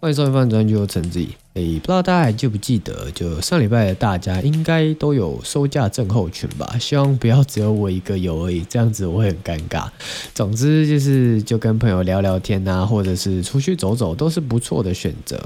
欢迎收听《饭专》，就陈志毅。诶，不知道大家还记不记得，就上礼拜的大家应该都有收假症候群吧？希望不要只有我一个有而已，这样子我会很尴尬。总之就是，就跟朋友聊聊天啊，或者是出去走走，都是不错的选择。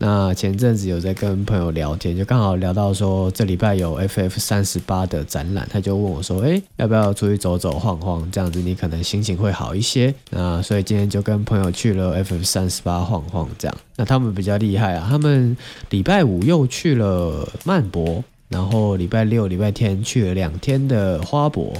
那前阵子有在跟朋友聊天，就刚好聊到说这礼拜有 FF 三十八的展览，他就问我说：“哎，要不要出去走走晃晃？这样子你可能心情会好一些。”那所以今天就跟朋友去了 FF 三十八晃晃，这样。那他们比较厉害啊，他们礼拜五又去了曼博，然后礼拜六、礼拜天去了两天的花博。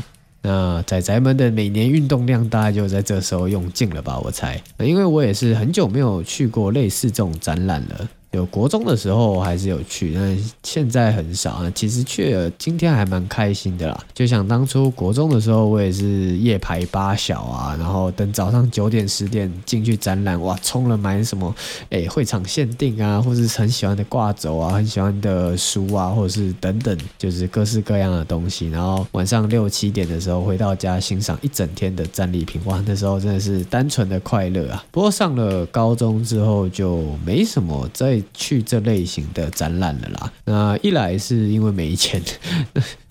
那仔仔们的每年运动量大概就在这时候用尽了吧，我猜。因为我也是很久没有去过类似这种展览了。有国中的时候还是有去，但现在很少啊。其实去了，今天还蛮开心的啦。就像当初国中的时候，我也是夜排八小啊，然后等早上九点十点进去展览，哇，冲了买什么？哎，会场限定啊，或是很喜欢的挂轴啊，很喜欢的书啊，或者是等等，就是各式各样的东西。然后晚上六七点的时候回到家，欣赏一整天的战利品，哇，那时候真的是单纯的快乐啊。不过上了高中之后就没什么在。去这类型的展览了啦。那一来是因为没钱。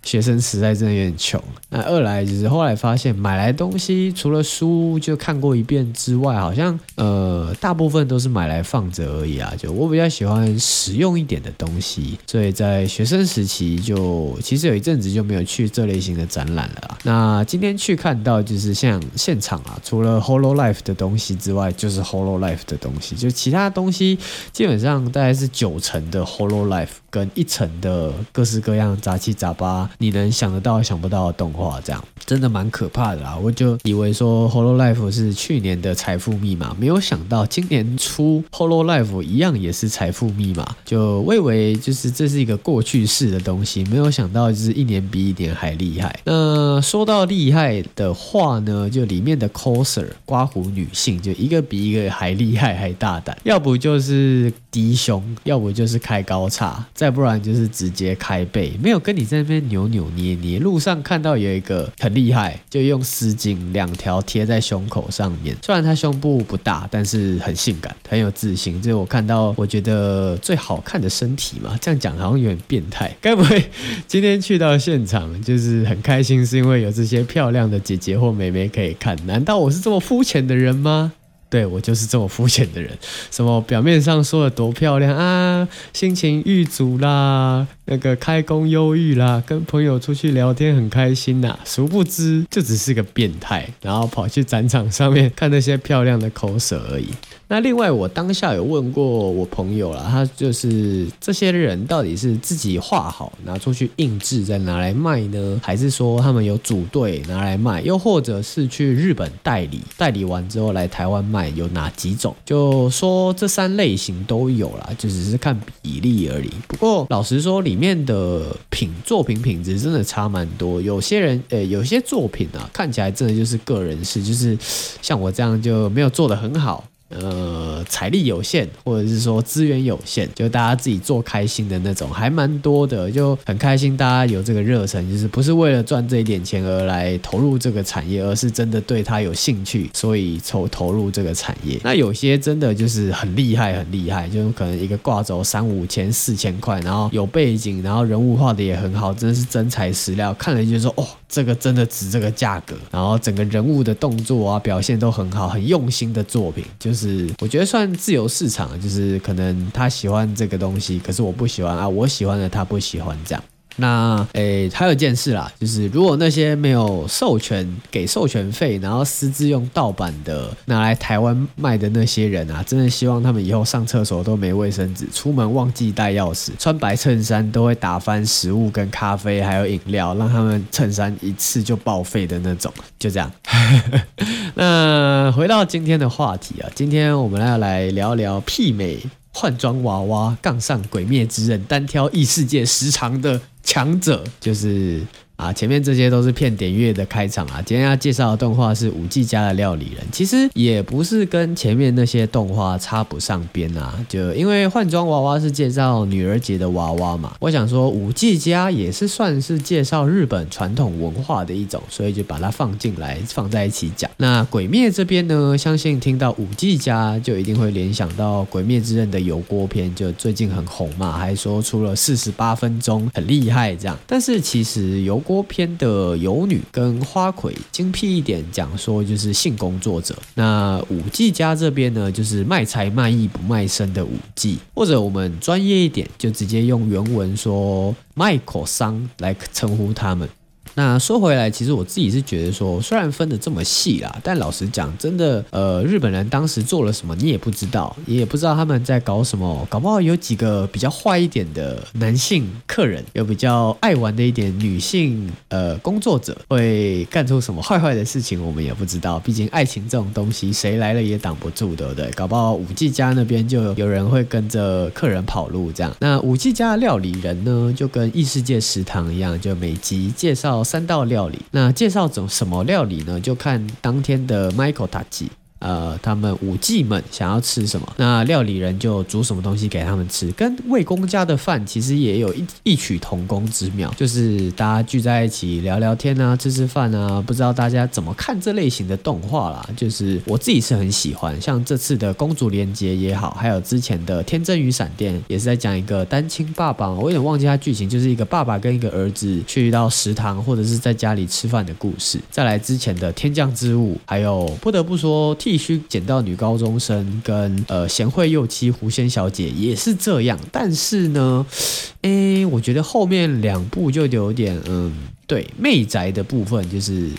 学生时代真的有点穷。那二来就是后来发现买来东西除了书就看过一遍之外，好像呃大部分都是买来放着而已啊。就我比较喜欢实用一点的东西，所以在学生时期就其实有一阵子就没有去这类型的展览了。那今天去看到就是像现场啊，除了 Hololive 的东西之外，就是 Hololive 的东西，就其他东西基本上大概是九成的 Hololive 跟一层的各式各样杂七杂八。你能想得到想不到的动画，这样真的蛮可怕的啦！我就以为说《Hololive》是去年的财富密码，没有想到今年出《Hololive》一样也是财富密码。就我以为就是这是一个过去式的东西，没有想到就是一年比一年还厉害。那说到厉害的话呢，就里面的 coser 刮胡女性，就一个比一个还厉害还大胆，要不就是低胸，要不就是开高叉，再不然就是直接开背，没有跟你在那边扭。扭捏捏，路上看到有一个很厉害，就用丝巾两条贴在胸口上面。虽然他胸部不大，但是很性感，很有自信。这是我看到我觉得最好看的身体嘛。这样讲好像有点变态。该不会今天去到现场就是很开心，是因为有这些漂亮的姐姐或妹妹可以看？难道我是这么肤浅的人吗？对，我就是这么肤浅的人，什么表面上说的多漂亮啊，心情郁卒啦，那个开工忧郁啦，跟朋友出去聊天很开心呐，殊不知就只是个变态，然后跑去展场上面看那些漂亮的口舌而已。那另外，我当下有问过我朋友啦，他就是这些人到底是自己画好拿出去印制再拿来卖呢，还是说他们有组队拿来卖，又或者是去日本代理，代理完之后来台湾卖，有哪几种？就说这三类型都有啦，就只是看比例而已。不过老实说，里面的品作品品质真的差蛮多。有些人，呃，有些作品啊，看起来真的就是个人式，就是像我这样就没有做得很好。呃，财力有限，或者是说资源有限，就大家自己做开心的那种，还蛮多的，就很开心。大家有这个热忱，就是不是为了赚这一点钱而来投入这个产业，而是真的对他有兴趣，所以投投入这个产业。那有些真的就是很厉害，很厉害，就可能一个挂轴三五千、四千块，然后有背景，然后人物画的也很好，真的是真材实料，看了就说哦，这个真的值这个价格。然后整个人物的动作啊，表现都很好，很用心的作品，就是。是，我觉得算自由市场，就是可能他喜欢这个东西，可是我不喜欢啊，我喜欢的他不喜欢这样。那诶，还有一件事啦，就是如果那些没有授权给授权费，然后私自用盗版的拿来台湾卖的那些人啊，真的希望他们以后上厕所都没卫生纸，出门忘记带钥匙，穿白衬衫都会打翻食物跟咖啡还有饮料，让他们衬衫一次就报废的那种。就这样。那回到今天的话题啊，今天我们要来聊聊媲美换装娃娃杠上鬼灭之刃单挑异世界时长的强者，就是啊，前面这些都是骗点阅的开场啊。今天要介绍的动画是舞伎家的料理人，其实也不是跟前面那些动画插不上边啊。就因为换装娃娃是介绍女儿节的娃娃嘛，我想说舞伎家也是算是介绍日本传统文化的一种，所以就把它放进来放在一起讲。那鬼灭这边呢，相信听到舞伎家就一定会联想到《鬼灭之刃》的油锅篇，就最近很红嘛，还说出了四十八分钟，很厉害这样。但是其实油锅篇的游女跟花魁精辟一点讲说就是性工作者，那舞伎家这边呢就是卖财卖艺不卖身的舞伎，或者我们专业一点就直接用原文说卖口桑来称呼他们。那说回来，其实我自己是觉得说，虽然分得这么细啦，但老实讲，真的，呃，日本人当时做了什么，你也不知道，你也不知道他们在搞什么，搞不好有几个比较坏一点的男性客人，有比较爱玩的一点女性呃工作者，会干出什么 坏坏的事情，我们也不知道。毕竟爱情这种东西，谁来了也挡不住，对不对？搞不好舞伎家那边就有人会跟着客人跑路这样。那舞伎家的料理人呢，就跟异世界食堂一样，就每集介绍。三道料理，那介绍种什么料理呢？就看当天的 Michael 塔吉。呃，他们舞伎们想要吃什么，那料理人就煮什么东西给他们吃，跟魏公家的饭其实也有一异曲同工之妙，就是大家聚在一起聊聊天啊，吃吃饭啊。不知道大家怎么看这类型的动画啦？就是我自己是很喜欢，像这次的公主连结也好，还有之前的天真与闪电，也是在讲一个单亲爸爸，我有点忘记他剧情，就是一个爸爸跟一个儿子去到食堂或者是在家里吃饭的故事。再来之前的天降之物，还有不得不说。必须捡到女高中生跟呃贤惠幼妻狐仙小姐也是这样，但是呢，诶，我觉得后面两部就有点嗯，对，媚宅的部分就是。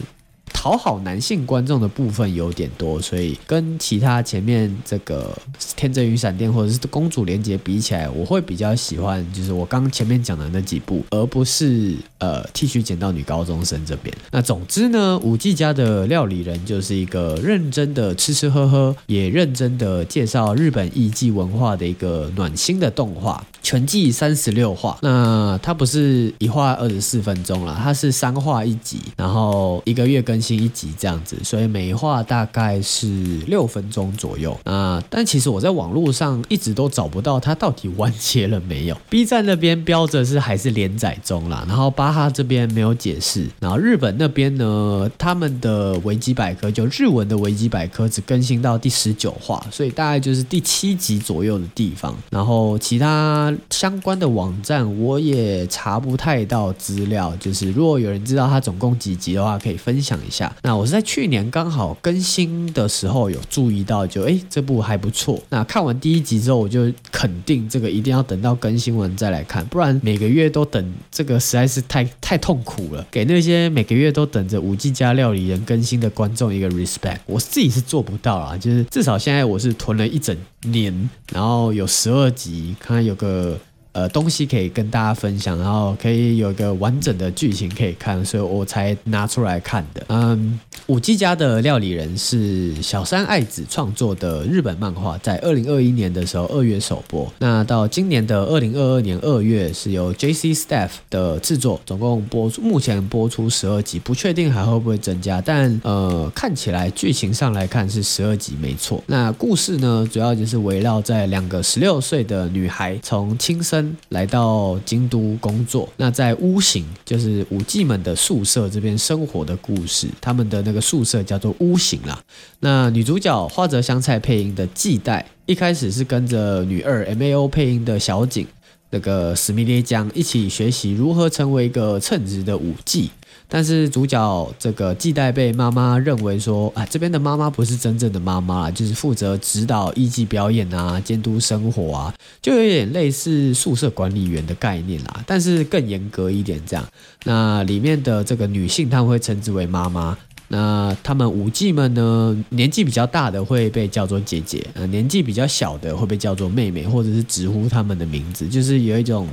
讨好男性观众的部分有点多，所以跟其他前面这个《天真与闪电》或者是《公主连结》比起来，我会比较喜欢就是我刚前面讲的那几部，而不是呃剃须剪到女高中生这边。那总之呢，五 G 家的料理人就是一个认真的吃吃喝喝，也认真的介绍日本艺伎文化的一个暖心的动画。全季三十六话，那它不是一话二十四分钟了，它是三话一集，然后一个月更新一集这样子，所以每一话大概是六分钟左右。啊但其实我在网络上一直都找不到它到底完结了没有，B 站那边标着是还是连载中啦，然后巴哈这边没有解释，然后日本那边呢，他们的维基百科就日文的维基百科只更新到第十九话，所以大概就是第七集左右的地方，然后其他。相关的网站我也查不太到资料，就是如果有人知道它总共几集的话，可以分享一下。那我是在去年刚好更新的时候有注意到就，就诶这部还不错。那看完第一集之后，我就肯定这个一定要等到更新完再来看，不然每个月都等这个实在是太太痛苦了。给那些每个月都等着五 G 加料理人更新的观众一个 respect，我自己是做不到啊。就是至少现在我是囤了一整年，然后有十二集，看看有个。呃，东西可以跟大家分享，然后可以有一个完整的剧情可以看，所以我才拿出来看的。嗯，五 G 家的料理人是小山爱子创作的日本漫画，在二零二一年的时候二月首播，那到今年的二零二二年二月是由 JC Staff 的制作，总共播出目前播出十二集，不确定还会不会增加，但呃看起来剧情上来看是十二集没错。那故事呢，主要就是围绕在两个十六岁的女孩从轻生。来到京都工作，那在屋形，就是武妓们的宿舍这边生活的故事。他们的那个宿舍叫做屋形啦。那女主角花泽香菜配音的纪代，一开始是跟着女二 MAO 配音的小景，那个史密列江一起学习如何成为一个称职的舞伎。但是主角这个纪代被妈妈认为说啊，这边的妈妈不是真正的妈妈，就是负责指导艺伎表演啊，监督生活啊，就有点类似宿舍管理员的概念啦，但是更严格一点这样。那里面的这个女性，他们会称之为妈妈。那他们舞伎们呢，年纪比较大的会被叫做姐姐，呃，年纪比较小的会被叫做妹妹，或者是直呼他们的名字，就是有一种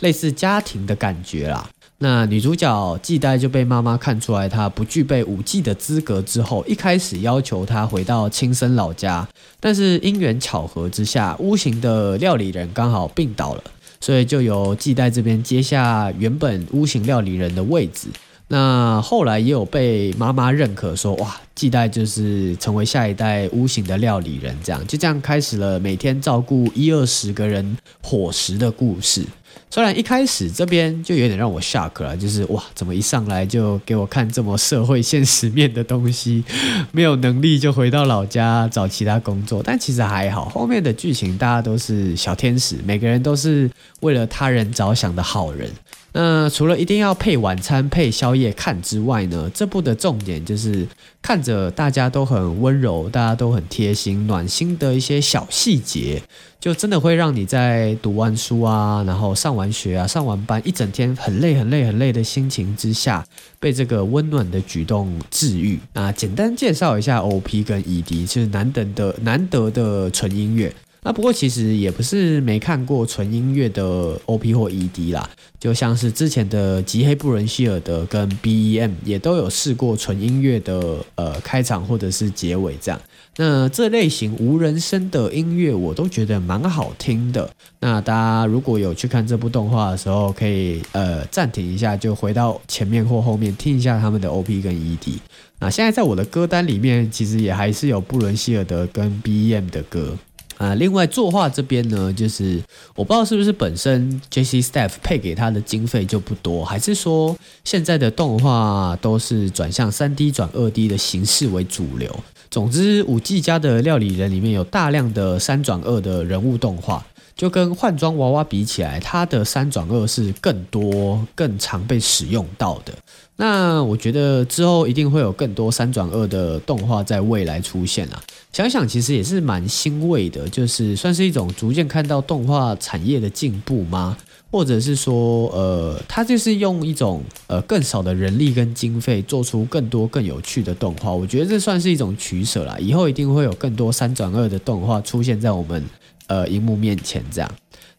类似家庭的感觉啦。那女主角纪代就被妈妈看出来她不具备舞技的资格之后，一开始要求她回到亲生老家，但是因缘巧合之下，屋形的料理人刚好病倒了，所以就由纪代这边接下原本屋形料理人的位置。那后来也有被妈妈认可说，哇，纪代就是成为下一代屋型的料理人，这样就这样开始了每天照顾一二十个人伙食的故事。虽然一开始这边就有点让我吓壳了，就是哇，怎么一上来就给我看这么社会现实面的东西？没有能力就回到老家找其他工作。但其实还好，后面的剧情大家都是小天使，每个人都是为了他人着想的好人。那除了一定要配晚餐、配宵夜看之外呢，这部的重点就是看着大家都很温柔，大家都很贴心、暖心的一些小细节，就真的会让你在读完书啊，然后上完学啊、上完班一整天很累、很累、很累的心情之下，被这个温暖的举动治愈。那简单介绍一下 OP 跟 ED，就是难得的、难得的纯音乐。那不过其实也不是没看过纯音乐的 OP 或 ED 啦，就像是之前的极黑布伦希尔德跟 BEM 也都有试过纯音乐的呃开场或者是结尾这样。那这类型无人声的音乐我都觉得蛮好听的。那大家如果有去看这部动画的时候，可以呃暂停一下，就回到前面或后面听一下他们的 OP 跟 ED。那现在在我的歌单里面，其实也还是有布伦希尔德跟 BEM 的歌。啊，另外作画这边呢，就是我不知道是不是本身 JC Staff 配给他的经费就不多，还是说现在的动画都是转向三 D 转二 D 的形式为主流。总之，五 G 家的料理人里面有大量的三转二的人物动画，就跟换装娃娃比起来，它的三转二是更多、更常被使用到的。那我觉得之后一定会有更多三转二的动画在未来出现啊！想想其实也是蛮欣慰的，就是算是一种逐渐看到动画产业的进步吗？或者是说，呃，它就是用一种呃更少的人力跟经费做出更多更有趣的动画。我觉得这算是一种取舍啦，以后一定会有更多三转二的动画出现在我们呃荧幕面前，这样。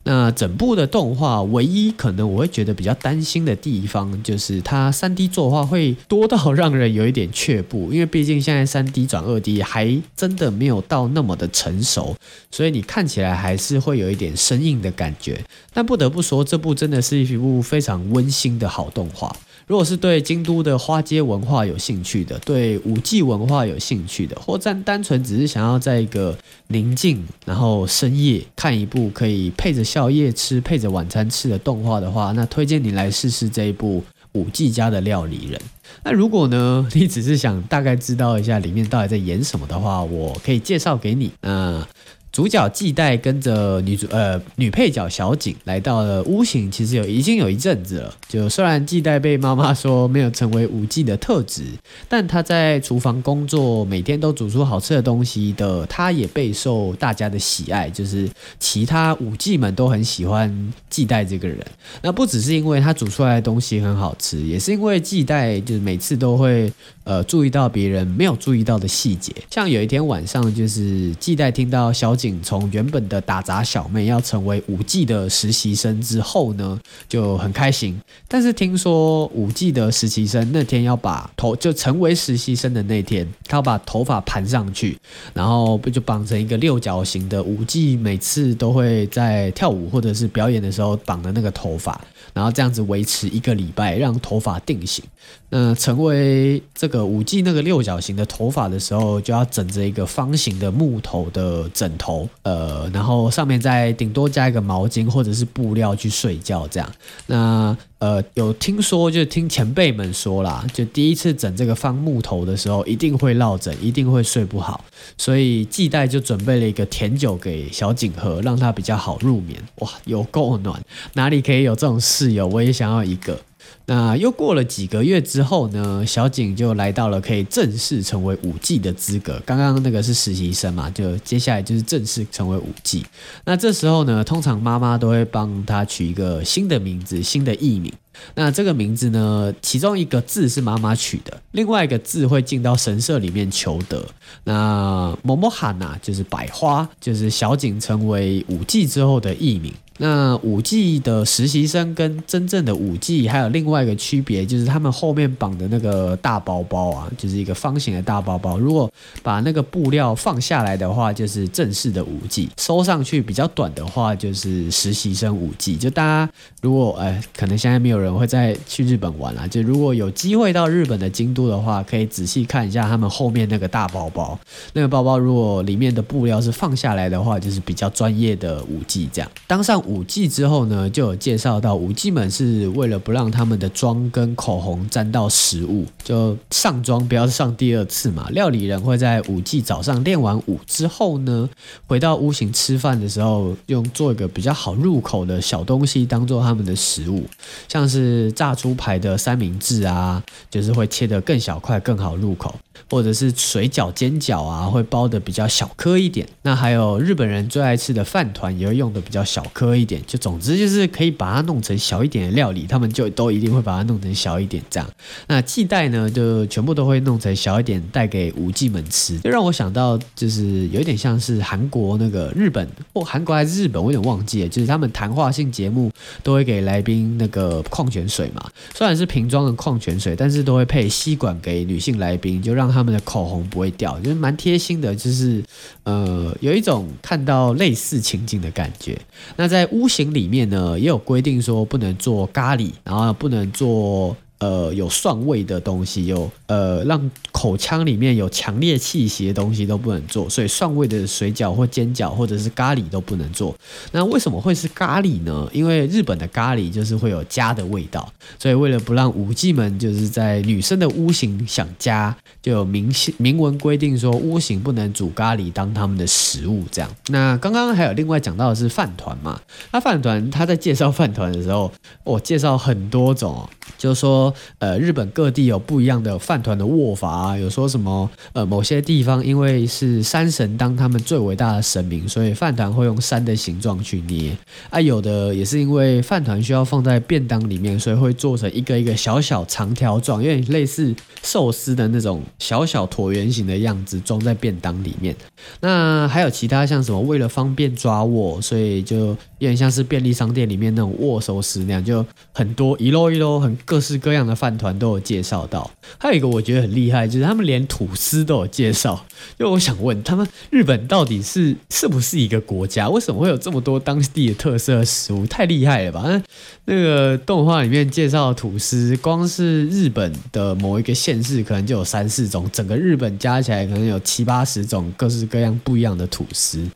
那整部的动画，唯一可能我会觉得比较担心的地方，就是它 3D 作画会多到让人有一点却步，因为毕竟现在 3D 转 2D 还真的没有到那么的成熟，所以你看起来还是会有一点生硬的感觉。但不得不说，这部真的是一部非常温馨的好动画。如果是对京都的花街文化有兴趣的，对五 G 文化有兴趣的，或者单纯只是想要在一个宁静然后深夜看一部可以配着宵夜吃、配着晚餐吃的动画的话，那推荐你来试试这一部五 G 家的料理人。那如果呢，你只是想大概知道一下里面到底在演什么的话，我可以介绍给你。那主角纪代跟着女主呃女配角小景来到了屋型，其实有已经有一阵子了。就虽然纪代被妈妈说没有成为舞伎的特质，但他在厨房工作，每天都煮出好吃的东西的，他也备受大家的喜爱。就是其他舞伎们都很喜欢纪代这个人。那不只是因为他煮出来的东西很好吃，也是因为纪代就是每次都会呃注意到别人没有注意到的细节。像有一天晚上，就是纪代听到小景。从原本的打杂小妹要成为舞伎的实习生之后呢，就很开心。但是听说舞伎的实习生那天要把头就成为实习生的那天，他要把头发盘上去，然后不就绑成一个六角形的舞伎每次都会在跳舞或者是表演的时候绑的那个头发，然后这样子维持一个礼拜，让头发定型。那成为这个舞伎那个六角形的头发的时候，就要枕着一个方形的木头的枕头，呃，然后上面再顶多加一个毛巾或者是布料去睡觉这样。那呃，有听说就听前辈们说啦，就第一次枕这个方木头的时候，一定会落枕，一定会睡不好，所以纪代就准备了一个甜酒给小景喝，让他比较好入眠。哇，有够暖，哪里可以有这种室友？我也想要一个。那又过了几个月之后呢，小景就来到了可以正式成为舞伎的资格。刚刚那个是实习生嘛，就接下来就是正式成为舞伎。那这时候呢，通常妈妈都会帮他取一个新的名字、新的艺名。那这个名字呢，其中一个字是妈妈取的，另外一个字会进到神社里面求得。那某某喊”呐就是百花，就是小景成为舞伎之后的艺名。那五 G 的实习生跟真正的五 G 还有另外一个区别，就是他们后面绑的那个大包包啊，就是一个方形的大包包。如果把那个布料放下来的话，就是正式的五 G；收上去比较短的话，就是实习生五 G。就大家如果哎，可能现在没有人会再去日本玩了。就如果有机会到日本的京都的话，可以仔细看一下他们后面那个大包包。那个包包如果里面的布料是放下来的话，就是比较专业的五 G。这样当上五 G 之后呢，就有介绍到五 G 们是为了不让他们的妆跟口红沾到食物，就上妆不要上第二次嘛。料理人会在五 G 早上练完舞之后呢，回到屋型吃饭的时候，用做一个比较好入口的小东西当做他们的食物，像是炸猪排的三明治啊，就是会切得更小块更好入口。或者是水饺、煎饺啊，会包的比较小颗一点。那还有日本人最爱吃的饭团，也会用的比较小颗一点。就总之就是可以把它弄成小一点的料理，他们就都一定会把它弄成小一点这样。那记袋呢，就全部都会弄成小一点，带给舞伎们吃。就让我想到，就是有一点像是韩国那个日本或韩国还是日本，我有点忘记了。就是他们谈话性节目都会给来宾那个矿泉水嘛，虽然是瓶装的矿泉水，但是都会配吸管给女性来宾，就让。他们的口红不会掉，就是蛮贴心的，就是呃，有一种看到类似情景的感觉。那在屋型里面呢，也有规定说不能做咖喱，然后不能做。呃，有蒜味的东西，有呃，让口腔里面有强烈气息的东西都不能做，所以蒜味的水饺或煎饺或者是咖喱都不能做。那为什么会是咖喱呢？因为日本的咖喱就是会有家的味道，所以为了不让舞伎们就是在女生的屋型想家，就有明明文规定说屋型不能煮咖喱当他们的食物。这样。那刚刚还有另外讲到的是饭团嘛？那饭团他在介绍饭团的时候，我、介绍很多种，就是说。呃，日本各地有不一样的饭团的握法啊，有说什么呃，某些地方因为是山神当他们最伟大的神明，所以饭团会用山的形状去捏啊。有的也是因为饭团需要放在便当里面，所以会做成一个一个小小长条状，有点类似寿司的那种小小椭圆形的样子，装在便当里面。那还有其他像什么，为了方便抓握，所以就有点像是便利商店里面那种握寿司那样，就很多一摞一摞，很各式各样。这样的饭团都有介绍到，还有一个我觉得很厉害，就是他们连吐司都有介绍。就我想问，他们日本到底是是不是一个国家？为什么会有这么多当地的特色食物？太厉害了吧！那那个动画里面介绍吐司，光是日本的某一个县市可能就有三四种，整个日本加起来可能有七八十种各式各样不一样的吐司。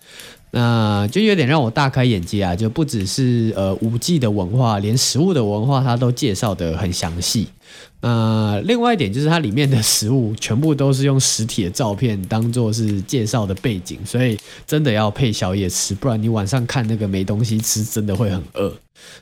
那就有点让我大开眼界啊！就不只是呃五 G 的文化，连食物的文化他都介绍的很详细。那另外一点就是它里面的食物全部都是用实体的照片当做是介绍的背景，所以真的要配宵夜吃，不然你晚上看那个没东西吃，真的会很饿。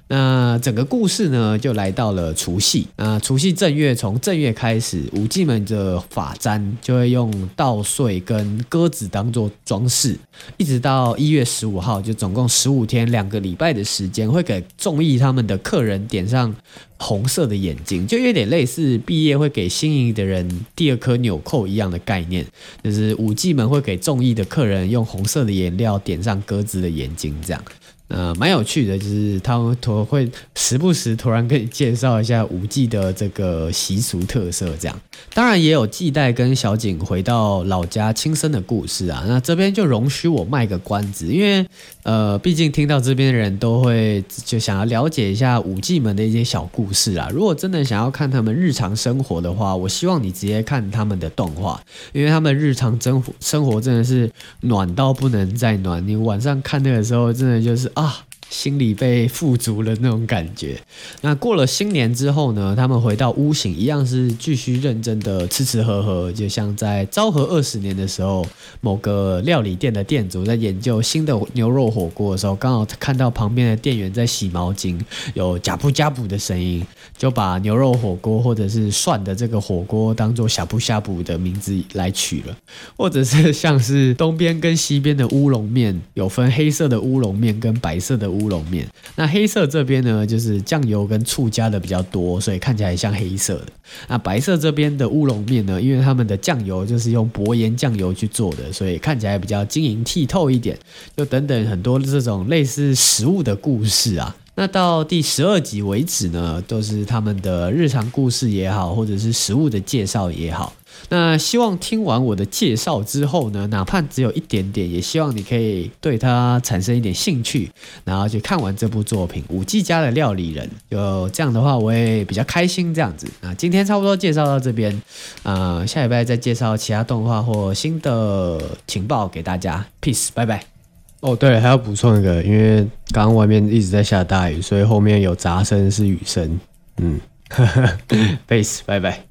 那整个故事呢，就来到了除夕。那除夕正月，从正月开始，武伎们的发簪就会用稻穗跟鸽子当做装饰，一直到一月十五号，就总共十五天，两个礼拜的时间，会给中意他们的客人点上红色的眼睛，就有点类似毕业会给心仪的人第二颗纽扣一样的概念，就是舞伎们会给中意的客人用红色的颜料点上鸽子的眼睛，这样。呃，蛮有趣的，就是他们会时不时突然跟你介绍一下舞伎的这个习俗特色，这样。当然也有季代跟小景回到老家亲生的故事啊。那这边就容许我卖个关子，因为呃，毕竟听到这边的人都会就想要了解一下舞伎们的一些小故事啊。如果真的想要看他们日常生活的话，我希望你直接看他们的动画，因为他们日常生活生活真的是暖到不能再暖。你晚上看那个时候，真的就是。啊，心里被富足了那种感觉。那过了新年之后呢，他们回到屋型，一样是继续认真的吃吃喝喝。就像在昭和二十年的时候，某个料理店的店主在研究新的牛肉火锅的时候，刚好看到旁边的店员在洗毛巾，有呷哺呷哺的声音，就把牛肉火锅或者是涮的这个火锅当做呷哺呷哺的名字来取了。或者是像是东边跟西边的乌龙面，有分黑色的乌龙面跟白。白色的乌乌龙面。那黑色这边呢，就是酱油跟醋加的比较多，所以看起来像黑色的。那白色这边的乌龙面呢，因为他们的酱油就是用薄盐酱油去做的，所以看起来比较晶莹剔透一点。就等等很多这种类似食物的故事啊。那到第十二集为止呢，都是他们的日常故事也好，或者是食物的介绍也好。那希望听完我的介绍之后呢，哪怕只有一点点，也希望你可以对它产生一点兴趣，然后去看完这部作品《五 G 家的料理人》。就这样的话，我也比较开心。这样子，那今天差不多介绍到这边，呃，下礼拜再介绍其他动画或新的情报给大家。Peace，拜拜。哦，对了，还要补充一个，因为刚刚外面一直在下大雨，所以后面有杂声是雨声。嗯，Peace，拜拜。